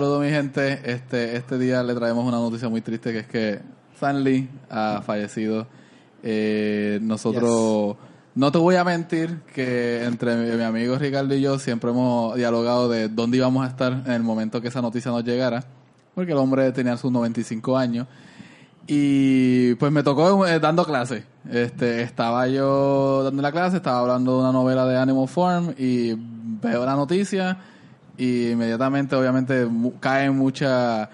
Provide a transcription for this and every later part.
Saludos mi gente. Este, este día le traemos una noticia muy triste que es que Stan Lee ha fallecido. Eh, nosotros, no te voy a mentir que entre mi, mi amigo Ricardo y yo siempre hemos dialogado de dónde íbamos a estar en el momento que esa noticia nos llegara. Porque el hombre tenía sus 95 años. Y pues me tocó eh, dando clase. Este, estaba yo dando la clase, estaba hablando de una novela de Animal Farm y veo la noticia y inmediatamente obviamente mu- caen muchas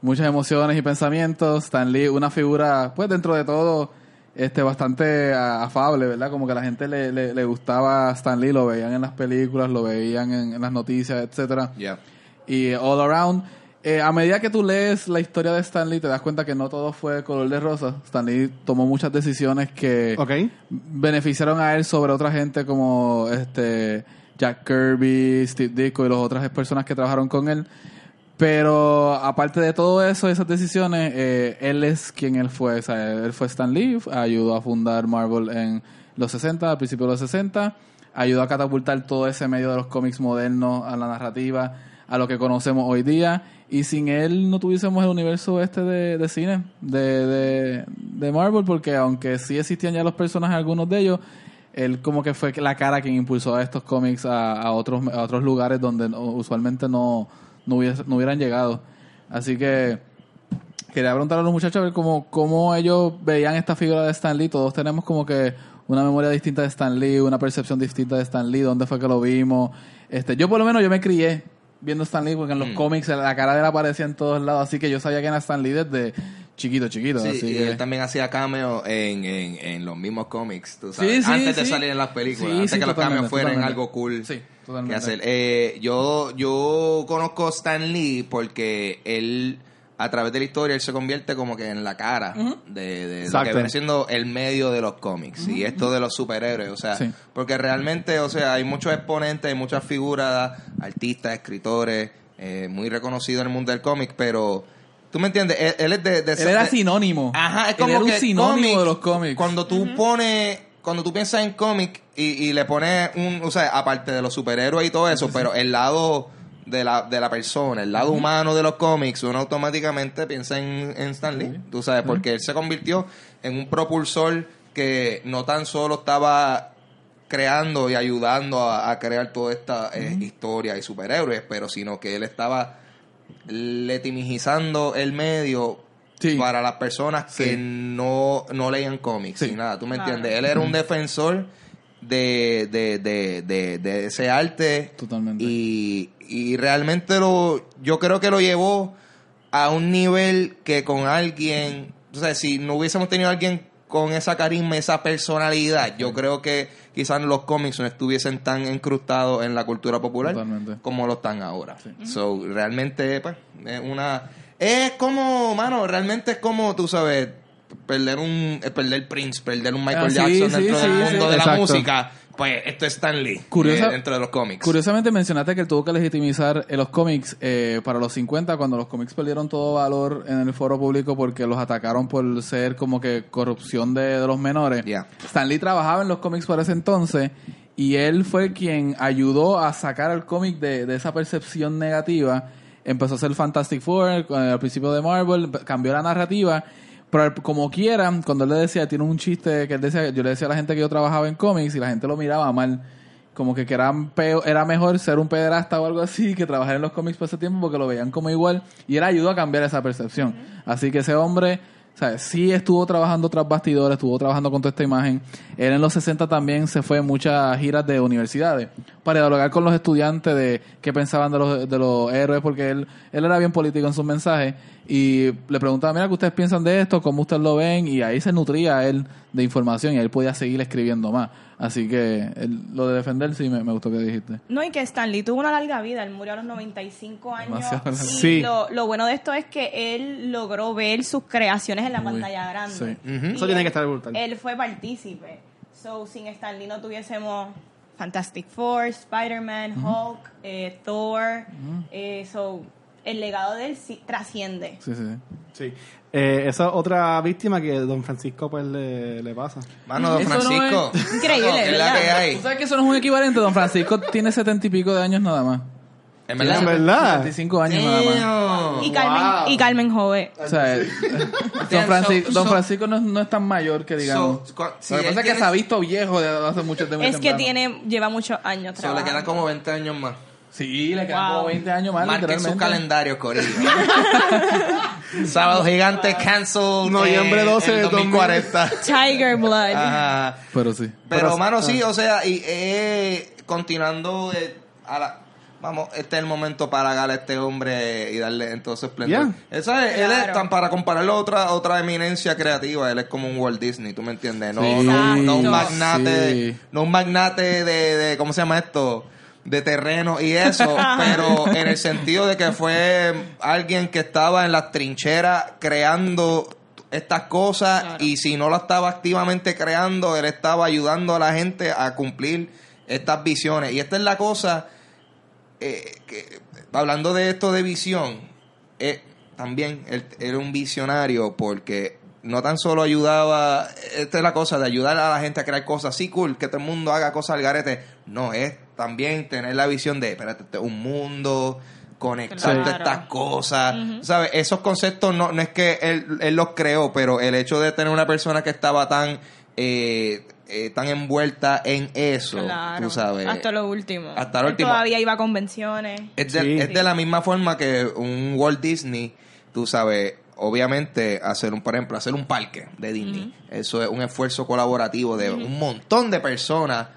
muchas emociones y pensamientos. Stan Lee, una figura pues dentro de todo este bastante a- afable, ¿verdad? Como que a la gente le, le, le gustaba Stan Lee, lo veían en las películas, lo veían en, en las noticias, etcétera Yeah. y all around. Eh, a medida que tú lees la historia de Stanley, te das cuenta que no todo fue color de rosa. Stanley tomó muchas decisiones que beneficiaron a él sobre otra gente como este Jack Kirby, Steve Ditko y las otras personas que trabajaron con él. Pero aparte de todo eso, esas decisiones, eh, él es quien él fue. O sea, él fue Stan Lee, ayudó a fundar Marvel en los 60, al principio de los 60, ayudó a catapultar todo ese medio de los cómics modernos a la narrativa, a lo que conocemos hoy día. Y sin él no tuviésemos el universo este de, de cine, de, de, de Marvel, porque aunque sí existían ya los personajes, algunos de ellos, él como que fue la cara quien impulsó a estos cómics a, a otros a otros lugares donde no- usualmente no, no, hubies- no hubieran llegado. Así que quería preguntar a los muchachos a ver cómo, cómo ellos veían esta figura de Stan Lee. Todos tenemos como que una memoria distinta de Stan Lee, una percepción distinta de Stan Lee, dónde fue que lo vimos. Este, yo por lo menos yo me crié viendo Stan Lee porque en los cómics la cara de él aparecía en todos lados, así que yo sabía que era Stan Lee desde chiquito, chiquito. Sí, así y que... él también hacía cameo en, en, en los mismos cómics, tú sabes. Sí, sí, antes de salir en las películas, antes que los cameos fueran totalmente. algo cool Sí, que hacer. Eh, yo, yo conozco a Stan Lee porque él, a través de la historia, él se convierte como que en la cara de, de lo que viene siendo el medio de los cómics y esto de los superhéroes. O sea, porque realmente, o sea, hay muchos exponentes, hay muchas figuras, artistas, escritores, eh, muy reconocidos en el mundo del cómic, pero... ¿Tú me entiendes? Él, él es de, de Él era de- sinónimo. Ajá, es Él como era un que sinónimo cómic, de los cómics. Cuando tú pones, cuando tú piensas en cómic y, y le pones un, o sea, aparte de los superhéroes y todo eso, pero el lado de la, de la persona, el lado humano de los cómics, uno automáticamente piensa en, en Stan Lee, tú sabes, porque él se convirtió en un propulsor que no tan solo estaba creando y ayudando a, a crear toda esta eh, historia y superhéroes, pero sino que él estaba letimizando el medio Sí. para las personas Sí. que no, no leían cómics Sí. y nada, ¿tú me Claro. entiendes? Él era un defensor de, de, de, de, de ese arte Totalmente. y, y realmente lo yo creo que lo llevó a un nivel que con alguien, o sea, si no hubiésemos tenido a alguien con esa carisma, esa personalidad, yo creo que quizás los cómics no estuviesen tan incrustados en la cultura popular Totalmente. como lo están ahora. So, realmente, pues, es una... Es como, mano, realmente es como, tú sabes, perder un... eh, Perder Prince, perder un Michael Ah, sí, Jackson sí, dentro sí, del sí. mundo de la Exacto. música. Pues, esto es Stan Lee, Curiosa- eh, dentro de los cómics. Curiosamente mencionaste que él tuvo que legitimizar eh, los cómics eh, para los 50 cuando los cómics perdieron todo valor en el foro público porque los atacaron por ser como que corrupción de, de los menores. Yeah. Stan Lee trabajaba en los cómics por ese entonces y él fue quien ayudó a sacar al cómic de, de esa percepción negativa. Empezó a hacer Fantastic Four eh, al principio de Marvel, cambió la narrativa. Pero como quiera, cuando él le decía, tiene un chiste que él decía, yo le decía a la gente que yo trabajaba en cómics y la gente lo miraba mal como que, que era, peo- era mejor ser un pederasta o algo así que trabajar en los cómics por ese tiempo porque lo veían como igual y él ayudó a cambiar esa percepción. Así que ese hombre, ¿sabes? sí estuvo trabajando tras bastidores, estuvo trabajando con toda esta imagen. Él en los 60 también se fue en muchas giras de universidades para dialogar con los estudiantes de qué pensaban de los, de los héroes porque él, él era bien político en sus mensajes y le preguntaba, mira, ¿qué ustedes piensan de esto? ¿Cómo ustedes lo ven? Y ahí se nutría él de información y él podía seguir escribiendo más. Así que él- lo de defender sí me, me gustó que dijiste. No, y que Stanley tuvo una larga vida, él murió a los 95 años. Y Sí. lo, lo bueno de esto es que él logró ver sus creaciones en la Muy- pantalla grande. sí. Eso tiene que estar brutal. Él fue partícipe. So, sin Stanley no tuviésemos Fantastic Four, Spider-Man, Hulk, eh, Thor. eh, so, el legado de él sí trasciende. Sí, sí. Sí. Eh, esa otra víctima que don Francisco pues le, le pasa. Mano, don Eso no Francisco. Increíble, mano, es la ¿verdad? que hay. ¿Tú sabes que eso no es un equivalente? Don Francisco tiene setenta y pico de años nada más. En verdad. en verdad. 25 años nada más. Y Carmen, Wow. y Carmen Jove. O sea, el- don, Francisco, don Francisco no, es- no es tan mayor que digamos. So, si Lo que pasa es que tiene- se ha visto viejo de hace mucho tiempo. Es que tiene, lleva muchos años So, le trabajando. quedan como 20 años más. Sí, le quedan Wow. como 20 años más, Marquen sus literalmente. calendarios, Corillo. Sábado gigante, cancel. Noviembre eh, 12 el de 2040. Tiger Blood. Ajá. Pero sí. Pero, Pero- mano, ah. sí, o sea, y eh, continuando eh, a la... Vamos, este es el momento para halagar a este hombre y darle entonces esplendor. Yeah. Esa es- Él es tan para compararlo a otra, otra eminencia creativa, él es como un Walt Disney, ¿tú me entiendes? No, Sí. no, no un magnate, Sí. no un magnate de, de, ¿cómo se llama esto? De terreno y eso, pero en el sentido de que fue alguien que estaba en las trincheras creando estas cosas Claro. y si no lo estaba activamente creando, él estaba ayudando a la gente a cumplir estas visiones. Y esta es la cosa, eh, que, hablando de esto de visión, eh, también él era un visionario porque no tan solo ayudaba, esta es la cosa de ayudar a la gente a crear cosas, sí, cool, que todo el mundo haga cosas al garete, no, es también tener la visión de, espérate, este es un mundo, conectar Claro. todas estas cosas, ¿sabes? Esos conceptos no, no es que él, él los creó, pero el hecho de tener una persona que estaba tan... eh, eh, tan envuelta en eso, Claro. tú sabes. Hasta lo último. Hasta lo Él último. Todavía iba a convenciones. Es de, Sí. es de la misma forma que un Walt Disney, tú sabes, obviamente hacer un, por ejemplo, hacer un parque de Disney. Eso es un esfuerzo colaborativo de un montón de personas.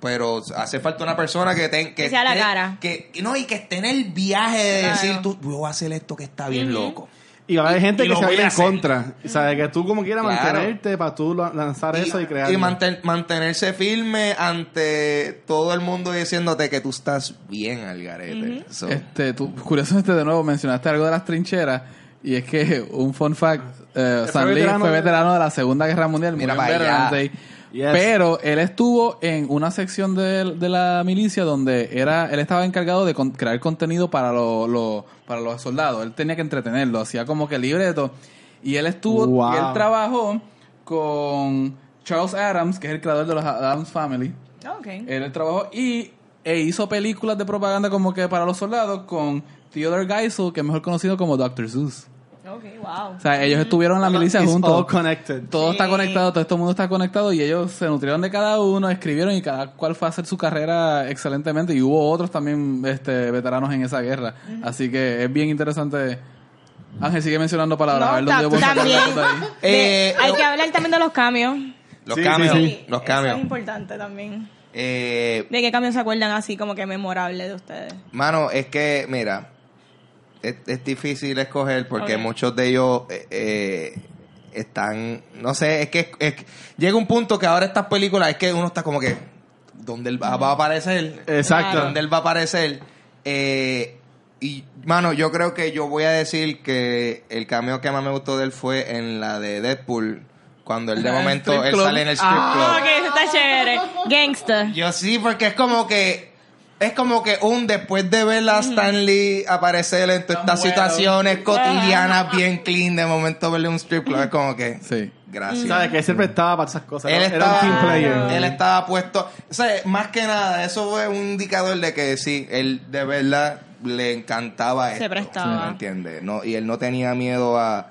Pero hace falta una persona que tenga Que sea la cara. que no y que esté en el viaje de Claro. decir tú voy a hacer esto que está bien loco Y va a haber gente Y que se va a ir voy a en contra. O sea, que tú como quieras Claro. mantenerte para tú la- lanzar eso y crear. y manten- mantenerse firme ante todo el mundo diciéndote que tú estás bien al garete So, Este, tú, curiosamente, de nuevo mencionaste algo de las trincheras. Y es que un fun fact: fue Stan Lee veterano fue de- veterano de la Segunda Guerra Mundial. Mira para allá. Yes. Pero él estuvo en una sección de, de la milicia donde era él estaba encargado de con- crear contenido para, lo- lo- para los soldados. Él tenía que entretenerlo, hacía como que libreto. Y él estuvo, Wow. y él trabajó con Charles Adams, que es el creador de los Adams Family. Ok. Él trabajó y e hizo películas de propaganda como que para los soldados con Theodore Geisel, que es mejor conocido como Dr. Seuss. Ok, wow. O sea, ellos estuvieron en la milicia It's juntos. all connected. Todo está conectado, todo este mundo está conectado y ellos se nutrieron de cada uno, escribieron y cada cual fue a hacer su carrera excelentemente y hubo otros también este, veteranos en esa guerra. Así que es bien interesante. Ángel sigue mencionando palabras. No, a ver dónde yo también. Eh, De- hay que hablar también de los cambios. los Sí, cambios sí, sí. los Eso cambios es importante también. Eh, ¿De qué cambios se acuerdan así como que memorable de ustedes? Mano, es que, mira, es, es difícil escoger porque muchos de ellos eh, eh, están, no sé, es que, es que llega un punto que ahora estas películas es que uno está como que, ¿dónde él va, va a aparecer? Exacto. ¿Dónde él va a aparecer? Eh, y, mano, yo creo que yo voy a decir que el cameo que más me gustó de él fue en la de Deadpool, cuando él de Ah, momento, él sale en el strip Ah. club. Ok, eso está chévere. Gangsta. Yo sí, porque es como que es como que un después de ver a Stan Lee aparecer en todas estas bueno. situaciones cotidianas bien clean, de momento verle un strip club es como que Sí. gracias. ¿Sabes? Que él siempre estaba para esas cosas. Él era estaba, un team player. él estaba puesto, o sea, más que nada, eso fue un indicador de que sí, él de verdad le encantaba Se esto, prestaba. ¿me entiendes? No, y él no tenía miedo a,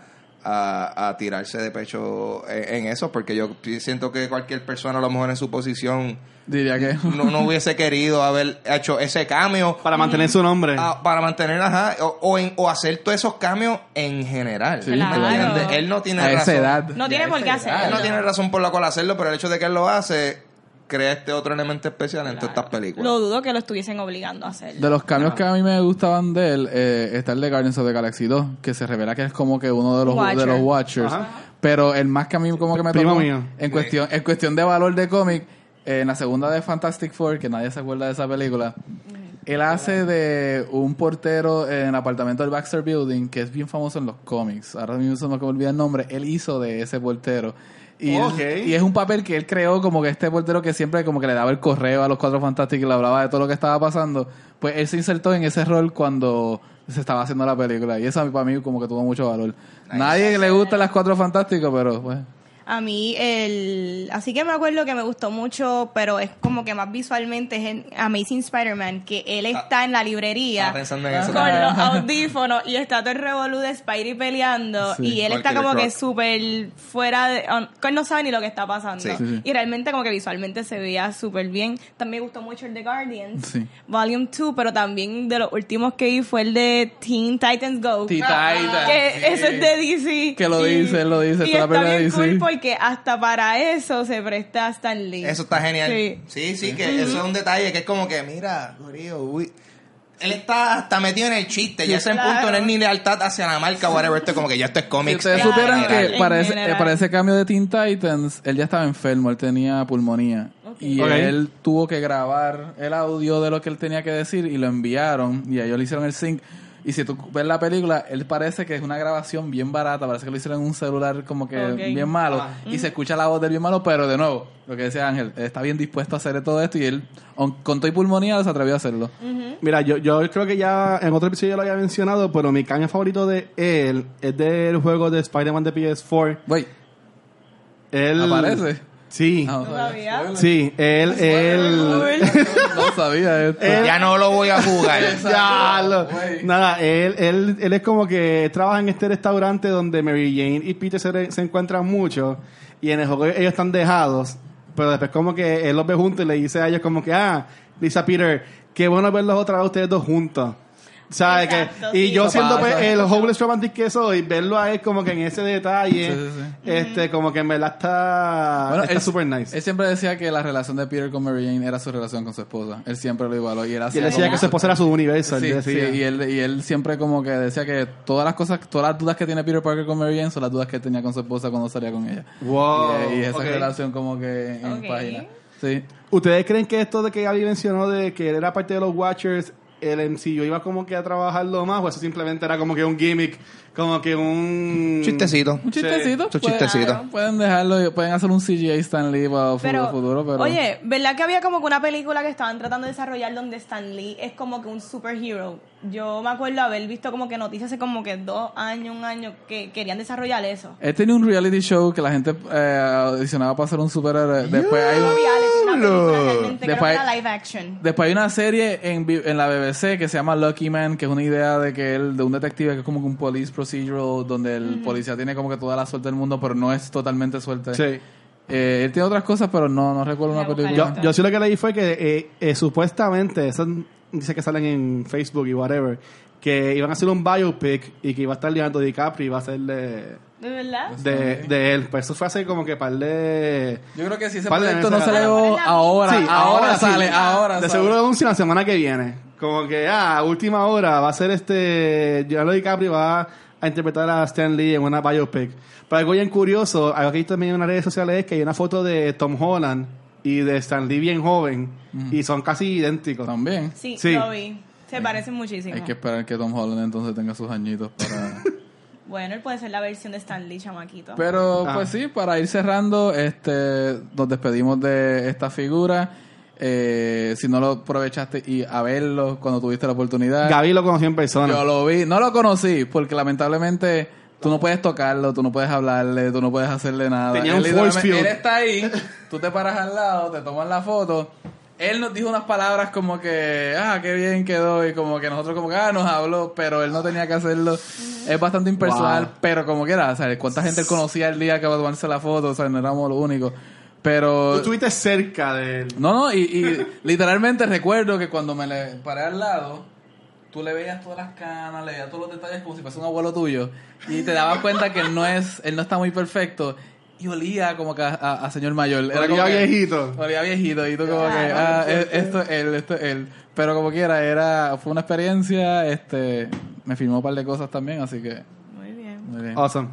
a, a tirarse de pecho en, en eso, porque yo siento que cualquier persona a lo mejor en su posición Diría que. no, no hubiese querido haber hecho ese cambio Para mantener su nombre. ah, para mantener, ajá, o, o, en- o hacer todos esos cambios en general. Sí, ¿me Claro. Él no tiene A esa razón. edad. No tiene por qué hacerlo. Él no tiene razón por la cual hacerlo, pero el hecho de que él lo hace crea este otro elemento especial en todas estas películas. Lo dudo que lo estuviesen obligando a hacerlo. De los cambios que a mí me gustaban de él, eh, está el de Guardians of the Galaxy 2, que se revela que es como que uno de los, Watcher. de los Watchers. Ajá. Pero el más que a mí como que me tocó, mío. en cuestión, en cuestión de valor de cómic, eh, en la segunda de Fantastic Four, que nadie se acuerda de esa película, él hace de un portero en el apartamento del Baxter Building, que es bien famoso en los cómics. Ahora mismo se me olvida el nombre. Él hizo de ese portero. Y, Ok. y es un papel que él creó como que este portero que siempre como que le daba el correo a los cuatro fantásticos y le hablaba de todo lo que estaba pasando. Pues él se insertó en ese rol cuando se estaba haciendo la película. Y eso para mí como que tuvo mucho valor. Nadie le gusta las cuatro fantásticos, pero pues... A mí el... Así que me acuerdo que me gustó mucho, pero es como que más visualmente es en Amazing Spider-Man, que él está en la librería en eso con también. los audífonos y está todo el revolú de Spidey peleando Sí. y él está como que súper fuera de... que él no sabe ni lo que está pasando. Sí. Sí, sí. Y realmente como que visualmente se veía súper bien. También me gustó mucho el de Guardians, Sí. Volume 2, pero también de los últimos que vi fue el de Teen Titans Go. Teen Titans, Que sí. eso es de DC. Que lo dice, él lo dice, Y toda la está de bien DC. cool porque hasta para eso se presta Stan Lee. Eso está genial. Sí. Sí, sí, que eso es un detalle que es como que, mira, Gorillo, uy. Él está hasta metido en el chiste, ya ese claro. punto no es ni lealtad hacia la marca, whatever, esto es como que ya esto es Si cómics. ustedes Claro, supieran general. que para ese, general. eh, para ese cambio de Teen Titans, él ya estaba enfermo, él tenía pulmonía. Y él tuvo que grabar el audio de lo que él tenía que decir y lo enviaron y ellos le hicieron el sync. Y si tú ves la película, él parece que es una grabación bien barata, parece que lo hicieron en un celular como que bien malo. Y se escucha la voz del bien malo, pero de nuevo, lo que decía Ángel, él está bien dispuesto a hacer todo esto y él, con todo y pulmonía, se atrevió a hacerlo. Mira, yo, yo creo que ya en otro episodio ya lo había mencionado, pero mi caña favorito de él es del juego de Spider-Man de PS4. Güey, Él, ¿aparece? Sí. Ah, ¿No sabía? Sí, él, él... no sabía esto. Ya no lo voy a jugar. Ya, lo- nada, él, él, él es como que trabaja en este restaurante donde Mary Jane y Peter se, se encuentran mucho y en el juego ellos están dejados, pero después como que él los ve juntos y le dice a ellos como que, ah, dice a Peter, qué bueno verlos otra vez ustedes dos juntos. ¿Sabes? Exacto, que, y sí. yo Eso siendo pasa. pues, el hopeless romantic que soy, verlo a él como que en ese detalle, Sí, sí, sí. este, como que en verdad está Bueno, está él- super nice. Él siempre decía que la relación de Peter con Mary Jane era su relación con su esposa. Él siempre lo igualó. Y él, y él decía como- que su esposa era su universo. Sí, él sí, decía. y él, y él siempre como que decía que todas las cosas, todas las dudas que tiene Peter Parker con Mary Jane son las dudas que él tenía con su esposa cuando salía con ella. Wow. y, y esa relación como que en página. Sí. ¿Ustedes creen que esto de que Gaby mencionó de que él era parte de los Watchers, el MCU iba como que a trabajarlo más o eso simplemente era como que un gimmick, como que un... Chistecito. Un chistecito. Un pueden- chistecito. Pueden dejarlo, pueden hacer un CGI Stan Lee para Pero, futuro, pero... oye, ¿verdad que había como que una película que estaban tratando de desarrollar donde Stan Lee es como que un superhero? Yo me acuerdo haber visto como que noticias hace como que dos años, un año, que querían desarrollar eso. Él tenía un reality show que la gente eh, audicionaba para ser un superhéroe. Después hay No un- reality, una película Después- que era live action. Después hay una serie en, en la BBC que se llama Lucky Man, que es una idea de que él, de un detective que es como que un police procedural, donde el policía tiene como que toda la suerte del mundo, pero no es totalmente suerte. Sí. Eh, él tiene otras cosas, pero no, no recuerdo una película. Yo, yo sí lo que leí fue que eh, eh, supuestamente, eso dice que salen en Facebook y whatever, que iban a hacer un biopic y que iba a estar Leonardo DiCaprio y iba a ser de, ¿De verdad? de, de él. Pues eso fue hace como que par de... Yo creo que si ese Par de proyecto no meses salió ahora, Sí, ahora, sí. sale, ahora De sale. seguro lo anuncian la semana que viene. Como que, ah, a última hora va a ser este. Leonardo DiCaprio va a interpretar a Stan Lee en una biopic. Pero algo bien curioso, algo que he visto también en las redes sociales es que hay una foto de Tom Holland y de Stan Lee bien joven. Y son casi idénticos. También. Sí, Sí. lo vi. Se parecen muchísimo. Hay que esperar que Tom Holland entonces tenga sus añitos para... Bueno, él puede ser la versión de Stan Lee, chamaquito. Pero Ah. pues sí, para ir cerrando, este, nos despedimos de esta figura. Eh, si no lo aprovechaste y a verlo cuando tuviste la oportunidad. Gaby lo conoció en persona. Yo lo vi, no lo conocí porque lamentablemente tú no puedes tocarlo, tú no puedes hablarle, tú no puedes hacerle nada. Tenía Él un force field. Él está ahí, tú te paras al lado, te toman la foto. Él nos dijo unas palabras como que, ah, qué bien quedó y como que nosotros como que, ah, nos habló, pero él no tenía que hacerlo. Es bastante impersonal, Wow. pero como quiera, ¿sabes? ¿Cuánta gente él conocía el día que iba a tomarse la foto? O sea, no éramos los únicos. Pero... Tú estuviste cerca de él. No, no, y, y literalmente recuerdo que cuando me le paré al lado, tú le veías todas las canas, le veías todos los detalles como si fuese un abuelo tuyo, y te dabas cuenta que él no es, él no está muy perfecto, y olía como que a, a- a señor mayor. Era Olía como que- viejito. Olía viejito, y tú como que, Claro. ah, e- esto es él, esto es él. Pero como quiera, era, fue una experiencia, este, me filmó un par de cosas también, así que, Muy bien. muy bien. Awesome.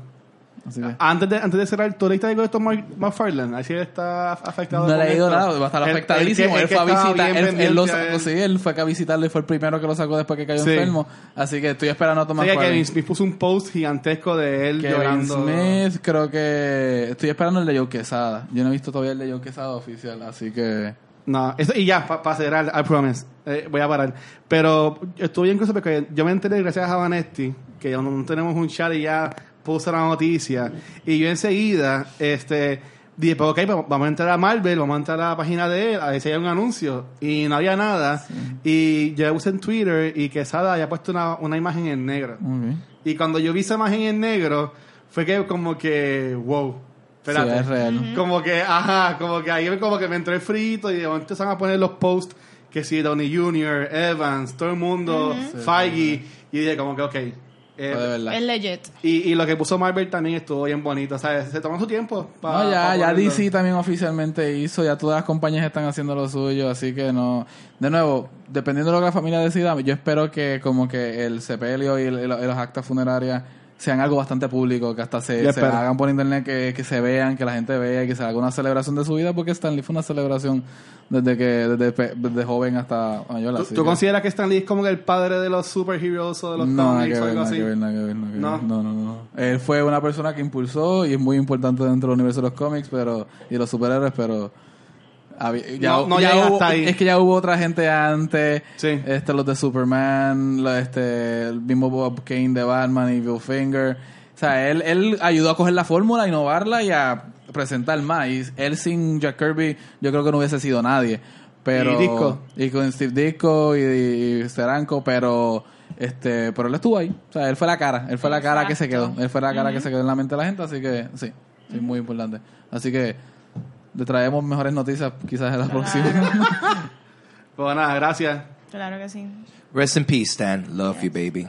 Así que- Antes de, antes de cerrar, ¿tú leíste algo de esto Mark McFarlane? Así está afectado. No con he leído esto. nada, va a estar afectadísimo. que- Él, que fue a visitar, él, él lo sacó, él. sí, él fue a visitarlo y fue el primero que lo sacó después que cayó Sí. enfermo. Así que estoy esperando a tomar Sí, Kevin Smith puso un post gigantesco de él Kevin llorando. Smith, creo que estoy esperando el de Joe Quesada. Yo no he visto todavía el de Joe Quesada oficial, así que No, eso, y ya, para cerrar, I promise. Eh, voy a parar. Pero estuve bien curioso porque yo me enteré gracias a Vanetti, que no, no tenemos un chat y ya puso la noticia. Y yo enseguida, este, dije, pues ok, pues vamos a entrar a Marvel, vamos a entrar a la página de él, a ver si hay un anuncio. Y no había nada. Y yo puse en Twitter y que Sada había puesto una, una imagen en negro. Ok. Y cuando yo vi esa imagen en negro, fue que como que, wow. Espérate. Sí, es real. Como que, ajá, como que ahí como que me entró el frito y de momento empezaron a poner los posts que si Donnie Jr., Evans, todo el mundo, Feige, y dije como que, ok. eh. Es legit. y, y lo que puso Marvel también estuvo bien bonito, ¿sabes? Se tomó su tiempo para No, ya, ya DC también oficialmente hizo, ya todas las compañías están haciendo lo suyo, así que no. De nuevo, dependiendo de lo que la familia decida, yo espero que como que el sepelio y, el- y lo- y las actas funerarias sean algo bastante público, que hasta se, se hagan por internet, que, que se vean, que la gente vea que se haga una celebración de su vida, porque Stanley fue una celebración desde que desde, desde joven hasta mayor. ¿Tú, tú que- consideras que Stan Lee es como que el padre de los superheroes o de los no, cómics o algo así? ver, ver, que ver. No. No, no, no. Él fue una persona que impulsó y es muy importante dentro del universo de los cómics pero y los superhéroes, pero ya, No- no ya hubo- hasta ahí. es que ya hubo otra gente antes, Sí. este los de Superman, lo- este el mismo Bob Kane de Batman y Bill Finger. O sea, él, él ayudó a coger la fórmula, a innovarla y a presentar más. Y él sin Jack Kirby, yo creo que no hubiese sido nadie. Pero, Y Disco. y con Steve Disco y, y pero este pero él estuvo ahí. O sea, él fue la cara, él fue la cara que se quedó, él fue la cara que se quedó en la mente de la gente, así que sí, sí, muy importante. Así que le traemos mejores noticias quizás en la próxima. Pues nada, gracias. Claro que sí. Rest in peace, Stan. Love you, baby.